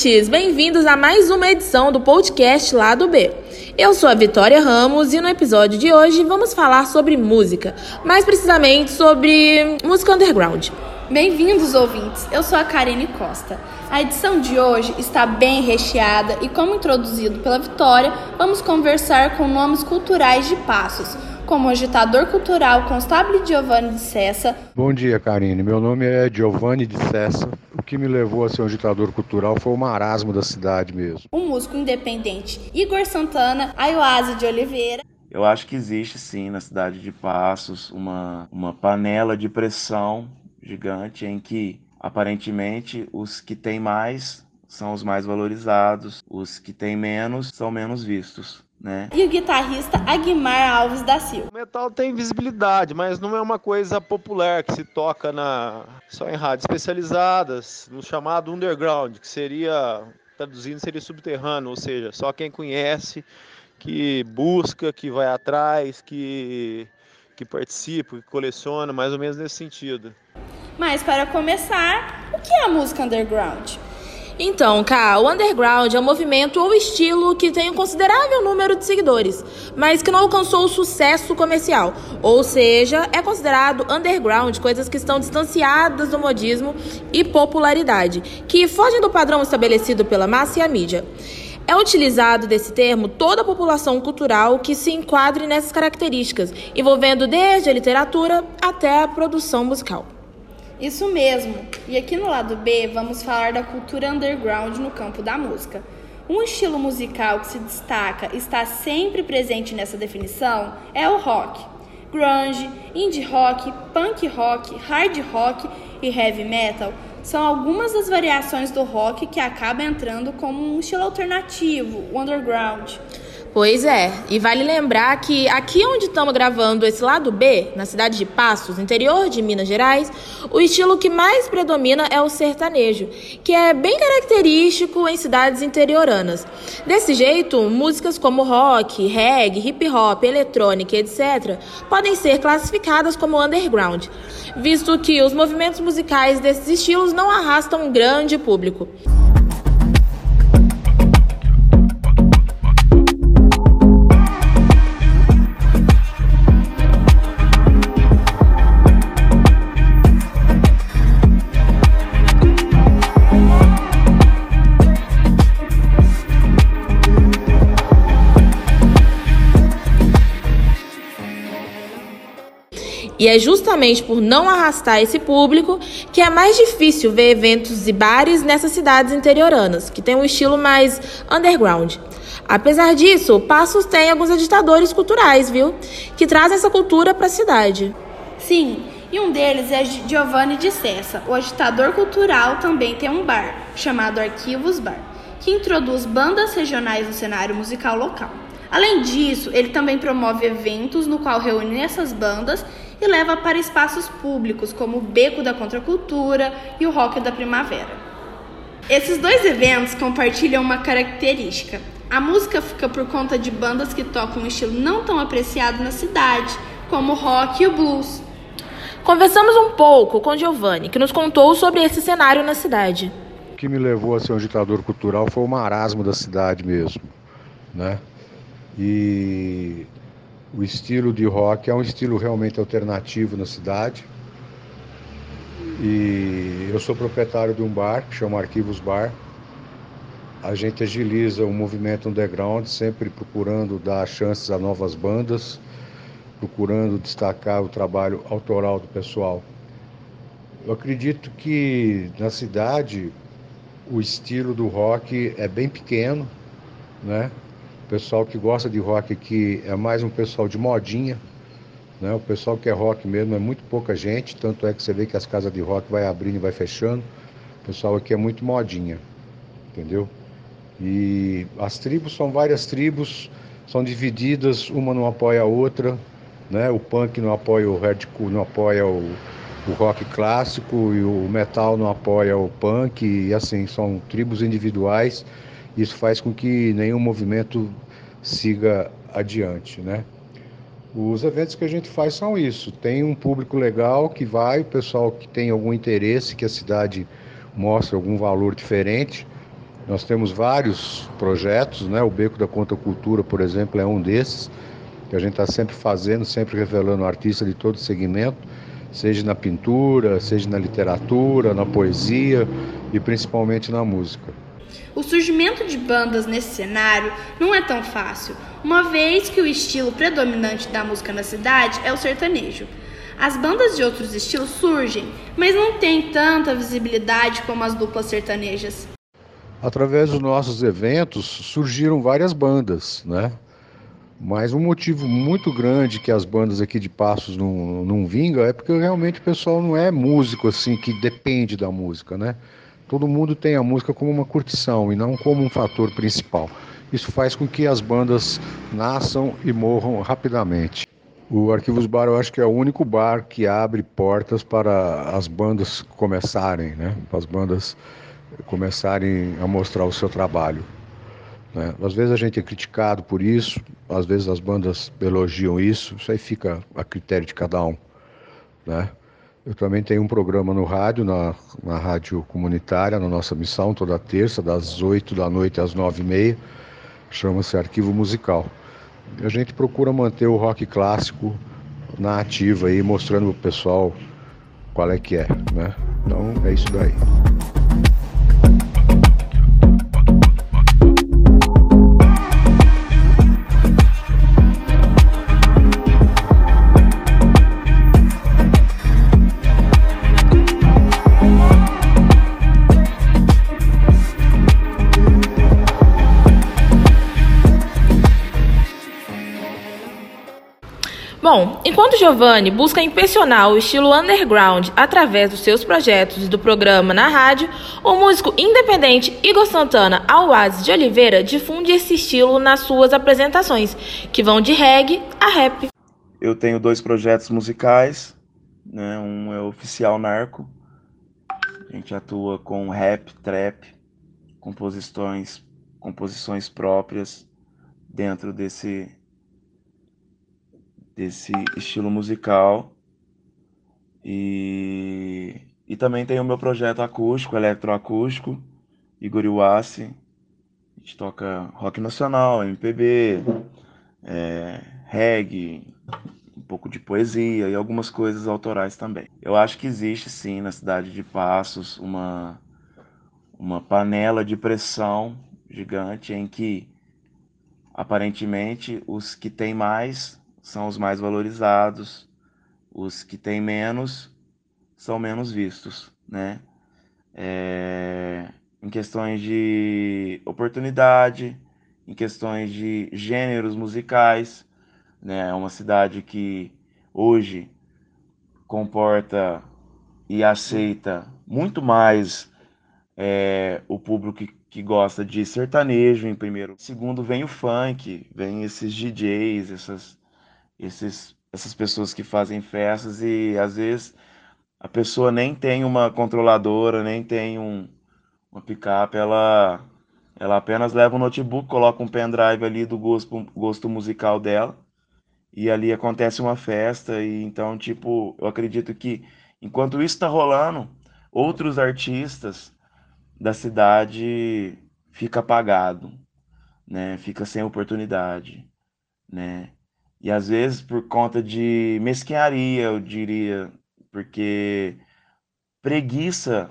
ouvintes! Bem-vindos a mais uma edição do podcast Lado B. Eu sou a Vitória Ramos e no episódio de hoje vamos falar sobre música, mais precisamente sobre música underground. Bem-vindos, ouvintes! Eu sou a Karine Costa. A edição de hoje está bem recheada e, como introduzido pela Vitória, vamos conversar com nomes culturais de Passos, como agitador cultural Constável Giovanni de Cessa. Bom dia, Karine. Meu nome é Giovanni de Cessa. O que me levou a ser um agitador cultural foi o marasmo da cidade mesmo. O músico independente Igor Santana, Ayoase de Oliveira. Eu acho que existe sim na cidade de Passos uma, uma panela de pressão gigante em que aparentemente os que têm mais são os mais valorizados, os que têm menos são menos vistos né? E o guitarrista Aguimar Alves da Silva. O metal tem visibilidade, mas não é uma coisa popular que se toca na só em rádios especializadas, no chamado underground, que seria traduzindo seria subterrâneo, ou seja, só quem conhece, que busca, que vai atrás, que que participa, que coleciona, mais ou menos nesse sentido. Mas para começar, o que é a música underground? Então, Cá, o underground é um movimento ou estilo que tem um considerável número de seguidores, mas que não alcançou o sucesso comercial. Ou seja, é considerado underground coisas que estão distanciadas do modismo e popularidade, que fogem do padrão estabelecido pela massa e a mídia. É utilizado desse termo toda a população cultural que se enquadre nessas características, envolvendo desde a literatura até a produção musical. Isso mesmo. E aqui no lado B vamos falar da cultura underground no campo da música. Um estilo musical que se destaca está sempre presente nessa definição é o rock. Grunge, indie rock, punk rock, hard rock e heavy metal são algumas das variações do rock que acabam entrando como um estilo alternativo, o underground. Pois é, e vale lembrar que aqui onde estamos gravando esse lado B, na cidade de Passos, interior de Minas Gerais, o estilo que mais predomina é o sertanejo, que é bem característico em cidades interioranas. Desse jeito, músicas como rock, reggae, hip hop, eletrônica, etc., podem ser classificadas como underground, visto que os movimentos musicais desses estilos não arrastam um grande público. E é justamente por não arrastar esse público que é mais difícil ver eventos e bares nessas cidades interioranas, que tem um estilo mais underground. Apesar disso, Passos tem alguns agitadores culturais, viu? Que trazem essa cultura para a cidade. Sim, e um deles é Giovanni de Cessa. O agitador cultural também tem um bar, chamado Arquivos Bar, que introduz bandas regionais no cenário musical local. Além disso, ele também promove eventos no qual reúne essas bandas e leva para espaços públicos, como o Beco da Contracultura e o Rock da Primavera. Esses dois eventos compartilham uma característica. A música fica por conta de bandas que tocam um estilo não tão apreciado na cidade, como o rock e o blues. Conversamos um pouco com Giovanni, que nos contou sobre esse cenário na cidade. O que me levou a ser um agitador cultural foi o marasmo da cidade mesmo, né? E o estilo de rock é um estilo realmente alternativo na cidade. E eu sou proprietário de um bar que chama Arquivos Bar. A gente agiliza o movimento underground, sempre procurando dar chances a novas bandas, procurando destacar o trabalho autoral do pessoal. Eu acredito que na cidade o estilo do rock é bem pequeno, né? Pessoal que gosta de rock aqui é mais um pessoal de modinha, né? O pessoal que é rock mesmo é muito pouca gente, tanto é que você vê que as casas de rock vai abrindo e vai fechando. O pessoal aqui é muito modinha, entendeu? E as tribos são várias tribos, são divididas, uma não apoia a outra, né? O punk não apoia o hardcore, não apoia o, o rock clássico e o metal não apoia o punk e assim são tribos individuais isso faz com que nenhum movimento siga adiante, né? Os eventos que a gente faz são isso. Tem um público legal que vai, o pessoal que tem algum interesse, que a cidade mostra algum valor diferente, Nós temos vários projetos, né? O Beco da Conta Cultura, por exemplo, é um desses, que a gente está sempre fazendo, sempre revelando artistas de todo segmento, seja na pintura, seja na literatura, na poesia e principalmente na música. O surgimento de bandas nesse cenário não é tão fácil, uma vez que o estilo predominante da música na cidade é o sertanejo. As bandas de outros estilos surgem, mas não têm tanta visibilidade como as duplas sertanejas. Através dos nossos eventos surgiram várias bandas, né? Mas um motivo muito grande que as bandas aqui de Passos não, não vingam é porque realmente o pessoal não é músico assim que depende da música, né? Todo mundo tem a música como uma curtição e não como um fator principal. Isso faz com que as bandas nasçam e morram rapidamente. O Arquivos Bar eu acho que é o único bar que abre portas para as bandas começarem, né? Para as bandas começarem a mostrar o seu trabalho. Né? Às vezes a gente é criticado por isso, às vezes as bandas elogiam isso, isso aí fica a critério de cada um. Né? Eu também tenho um programa no rádio, na, na rádio comunitária, na nossa missão, toda terça, das 8 da noite às 9 e meia, chama-se Arquivo Musical. A gente procura manter o rock clássico na ativa aí, mostrando pro pessoal qual é que é, né? Então é isso daí. Bom, enquanto Giovanni busca impressionar o estilo underground através dos seus projetos e do programa na rádio, o músico independente Igor Santana Alwaz de Oliveira difunde esse estilo nas suas apresentações, que vão de reggae a rap. Eu tenho dois projetos musicais, né? um é Oficial Narco, a gente atua com rap, trap, composições, composições próprias dentro desse desse estilo musical. E, e também tem o meu projeto acústico, eletroacústico, Igor Iwassi. A gente toca rock nacional, MPB, é, reggae, um pouco de poesia e algumas coisas autorais também. Eu acho que existe sim na cidade de Passos uma, uma panela de pressão gigante em que aparentemente os que têm mais são os mais valorizados, os que têm menos são menos vistos, né? É, em questões de oportunidade, em questões de gêneros musicais, né? É uma cidade que hoje comporta e aceita muito mais é, o público que, que gosta de sertanejo em primeiro. Segundo vem o funk, vem esses DJs, essas esses, essas pessoas que fazem festas e às vezes a pessoa nem tem uma controladora, nem tem um, uma picape, ela, ela apenas leva um notebook, coloca um pendrive ali do gosto, gosto musical dela e ali acontece uma festa e então tipo eu acredito que enquanto isso está rolando outros artistas da cidade fica apagado né fica sem oportunidade né e às vezes por conta de mesquinharia, eu diria, porque preguiça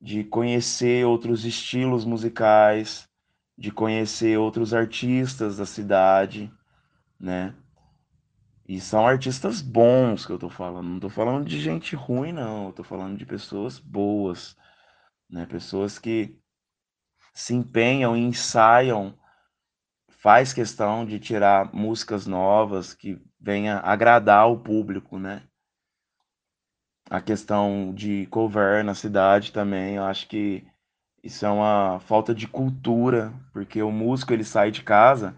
de conhecer outros estilos musicais, de conhecer outros artistas da cidade, né? E são artistas bons que eu tô falando, não tô falando de gente ruim, não, eu tô falando de pessoas boas, né? Pessoas que se empenham e ensaiam faz questão de tirar músicas novas que venha agradar o público, né? A questão de cover na cidade também, eu acho que isso é uma falta de cultura, porque o músico ele sai de casa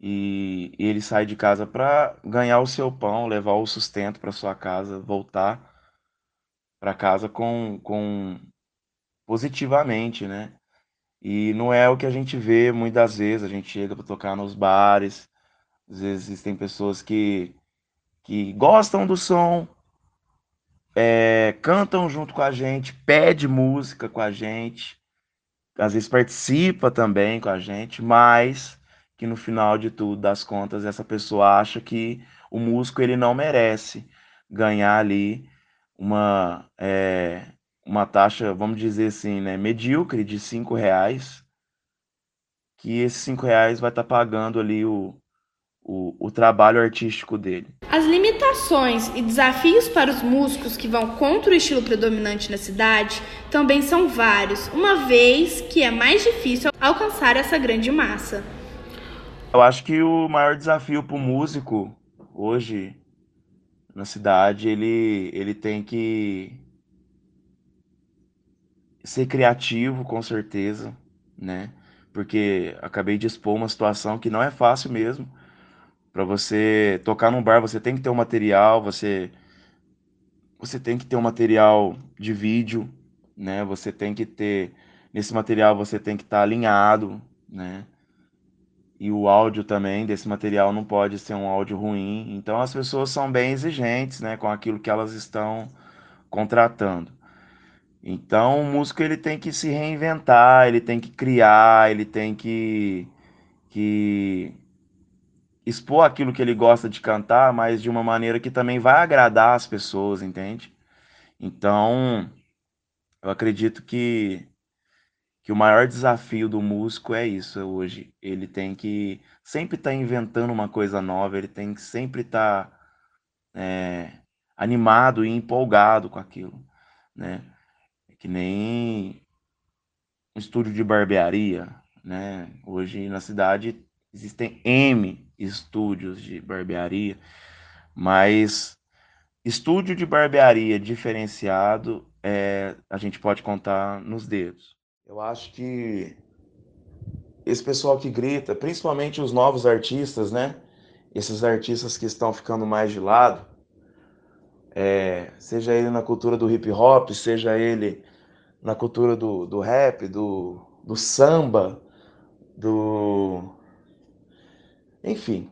e ele sai de casa para ganhar o seu pão, levar o sustento para sua casa, voltar para casa com, com positivamente, né? E não é o que a gente vê muitas vezes. A gente chega para tocar nos bares. Às vezes existem pessoas que, que gostam do som, é, cantam junto com a gente, pede música com a gente, às vezes participa também com a gente, mas que no final de tudo, das contas, essa pessoa acha que o músico ele não merece ganhar ali uma, é, uma taxa, vamos dizer assim, né, medíocre de cinco reais, que esses cinco reais vai estar tá pagando ali o, o, o trabalho artístico dele. As limitações e desafios para os músicos que vão contra o estilo predominante na cidade também são vários, uma vez que é mais difícil alcançar essa grande massa. Eu acho que o maior desafio para o músico hoje na cidade, ele, ele tem que ser criativo, com certeza, né? Porque acabei de expor uma situação que não é fácil mesmo para você tocar num bar, você tem que ter um material, você você tem que ter um material de vídeo, né? Você tem que ter nesse material você tem que estar tá alinhado, né? E o áudio também desse material não pode ser um áudio ruim. Então as pessoas são bem exigentes, né, com aquilo que elas estão contratando. Então o músico ele tem que se reinventar, ele tem que criar, ele tem que, que expor aquilo que ele gosta de cantar, mas de uma maneira que também vai agradar as pessoas, entende? Então, eu acredito que que o maior desafio do músico é isso hoje. Ele tem que sempre estar tá inventando uma coisa nova, ele tem que sempre estar tá, é, animado e empolgado com aquilo, né? Que nem um estúdio de barbearia, né? Hoje na cidade existem M estúdios de barbearia, mas estúdio de barbearia diferenciado é, a gente pode contar nos dedos. Eu acho que esse pessoal que grita, principalmente os novos artistas, né? Esses artistas que estão ficando mais de lado, é, seja ele na cultura do hip hop, seja ele na cultura do, do rap, do, do samba, do. Enfim,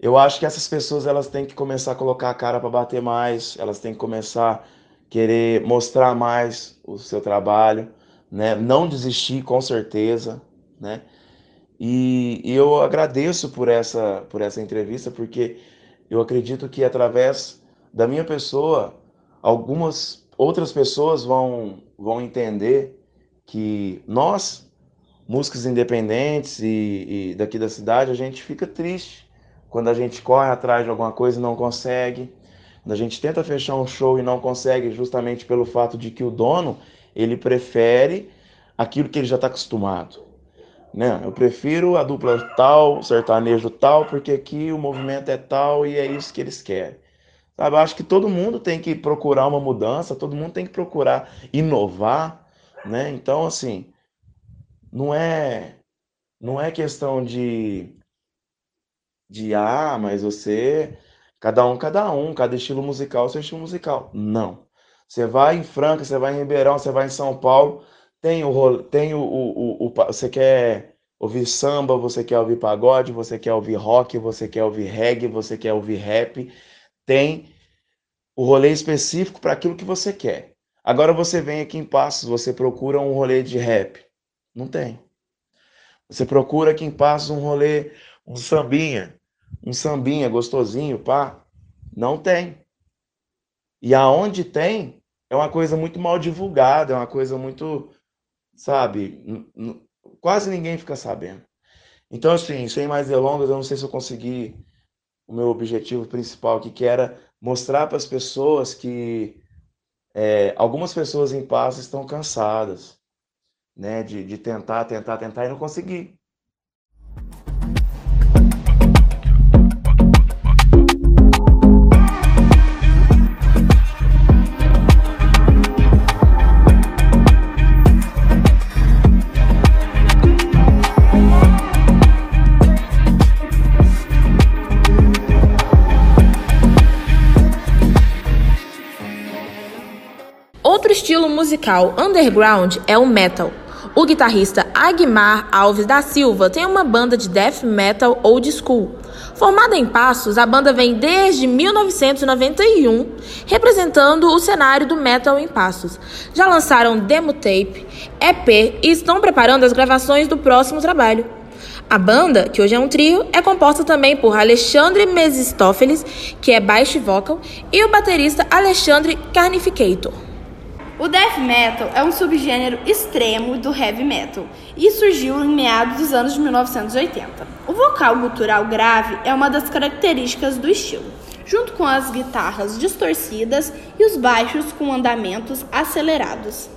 eu acho que essas pessoas elas têm que começar a colocar a cara para bater mais, elas têm que começar a querer mostrar mais o seu trabalho, né? Não desistir com certeza, né? E, e eu agradeço por essa por essa entrevista porque eu acredito que através da minha pessoa algumas outras pessoas vão vão entender que nós músicos independentes e, e daqui da cidade a gente fica triste quando a gente corre atrás de alguma coisa e não consegue, quando a gente tenta fechar um show e não consegue, justamente pelo fato de que o dono ele prefere aquilo que ele já está acostumado. Né? Eu prefiro a dupla tal, sertanejo tal, porque aqui o movimento é tal e é isso que eles querem. Sabe? Eu acho que todo mundo tem que procurar uma mudança, todo mundo tem que procurar inovar, né? Então, assim, não é não é questão de de ah, mas você, cada um, cada um, cada estilo musical, seu estilo musical. Não. Você vai em Franca, você vai em Ribeirão, você vai em São Paulo, tem o tem o, o, o, você quer ouvir samba, você quer ouvir pagode, você quer ouvir rock, você quer ouvir reggae, você quer ouvir rap, tem o rolê específico para aquilo que você quer. Agora você vem aqui em Passos, você procura um rolê de rap. Não tem. Você procura aqui em Passos um rolê, um sambinha um sambinha gostosinho, pá. Não tem. E aonde tem, é uma coisa muito mal divulgada, é uma coisa muito, sabe, quase ninguém fica sabendo. Então, assim, sem mais delongas, eu não sei se eu consegui o meu objetivo principal aqui, que era mostrar para as pessoas que é, algumas pessoas em paz estão cansadas, né, de, de tentar, tentar, tentar e não conseguir. Musical underground é o metal. O guitarrista Agmar Alves da Silva tem uma banda de death metal old school. Formada em Passos, a banda vem desde 1991 representando o cenário do metal em Passos. Já lançaram demo tape, EP e estão preparando as gravações do próximo trabalho. A banda, que hoje é um trio, é composta também por Alexandre Mesistófeles, que é baixo e vocal, e o baterista Alexandre Carnificator. O death metal é um subgênero extremo do heavy metal e surgiu em meados dos anos de 1980. O vocal gutural grave é uma das características do estilo, junto com as guitarras distorcidas e os baixos com andamentos acelerados.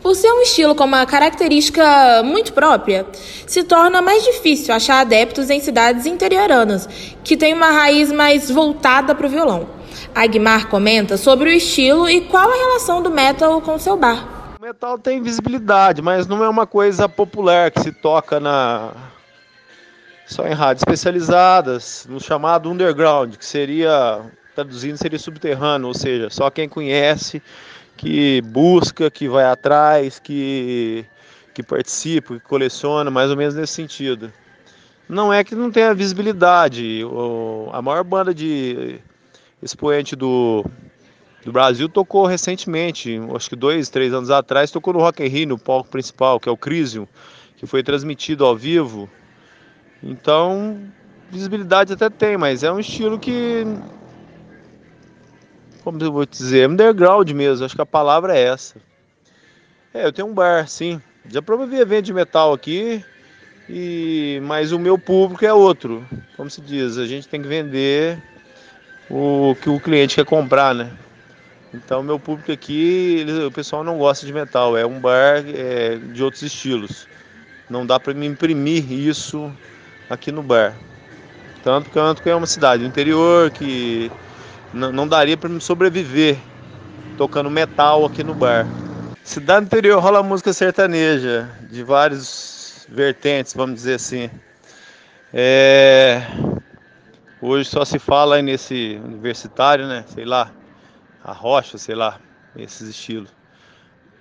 Por ser um estilo com uma característica muito própria, se torna mais difícil achar adeptos em cidades interioranas, que têm uma raiz mais voltada para o violão. Agmar comenta sobre o estilo e qual a relação do metal com seu bar. O metal tem visibilidade, mas não é uma coisa popular que se toca na só em rádios especializadas, no chamado underground, que seria traduzindo seria subterrâneo, ou seja, só quem conhece, que busca, que vai atrás, que que participa, que coleciona, mais ou menos nesse sentido. Não é que não tenha visibilidade. O, a maior banda de expoente do, do Brasil tocou recentemente, acho que dois, três anos atrás, tocou no Rock in Rio, no palco principal, que é o Crisium, que foi transmitido ao vivo. Então, visibilidade até tem, mas é um estilo que, como eu vou dizer, underground mesmo, acho que a palavra é essa. É, eu tenho um bar, sim. Já promovi evento de metal aqui, e mas o meu público é outro. Como se diz, a gente tem que vender o que o cliente quer comprar, né? Então meu público aqui, ele, o pessoal não gosta de metal, é um bar é, de outros estilos. Não dá para me imprimir isso aqui no bar. Tanto que é uma cidade do interior que não daria para me sobreviver tocando metal aqui no bar. Cidade interior rola música sertaneja, de vários vertentes, vamos dizer assim. É, Hoje só se fala aí nesse universitário, né? Sei lá, a rocha, sei lá, esses estilos.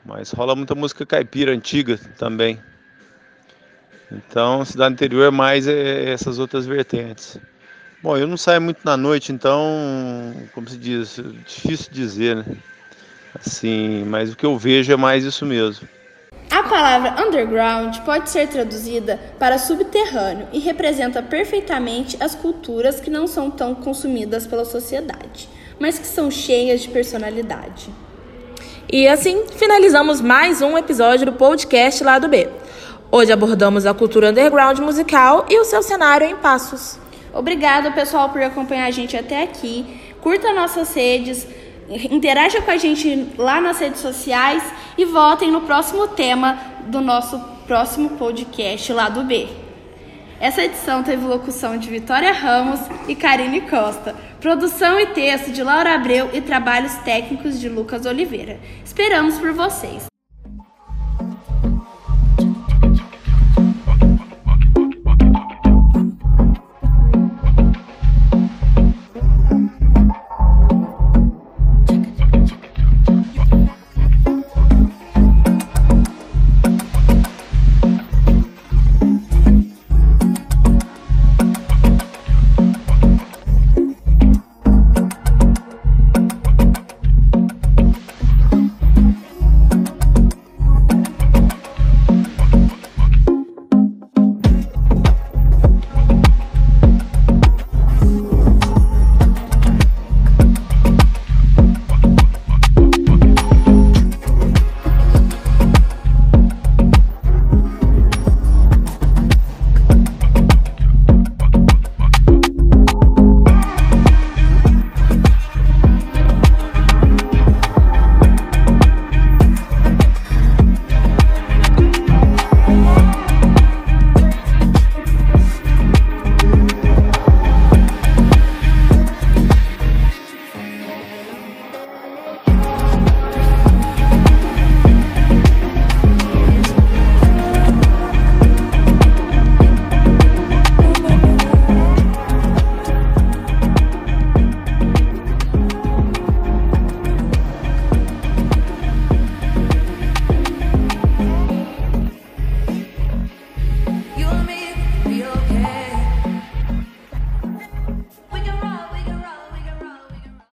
Mas rola muita música caipira antiga também. Então, cidade interior é mais é, essas outras vertentes. Bom, eu não saio muito na noite, então, como se diz, difícil dizer, né? Assim, mas o que eu vejo é mais isso mesmo. A palavra underground pode ser traduzida para subterrâneo e representa perfeitamente as culturas que não são tão consumidas pela sociedade, mas que são cheias de personalidade. E assim finalizamos mais um episódio do podcast Lado B. Hoje abordamos a cultura underground musical e o seu cenário em passos. Obrigada, pessoal, por acompanhar a gente até aqui. Curta nossas redes Interaja com a gente lá nas redes sociais e votem no próximo tema do nosso próximo podcast lá do B. Essa edição teve locução de Vitória Ramos e Karine Costa, produção e texto de Laura Abreu e trabalhos técnicos de Lucas Oliveira. Esperamos por vocês.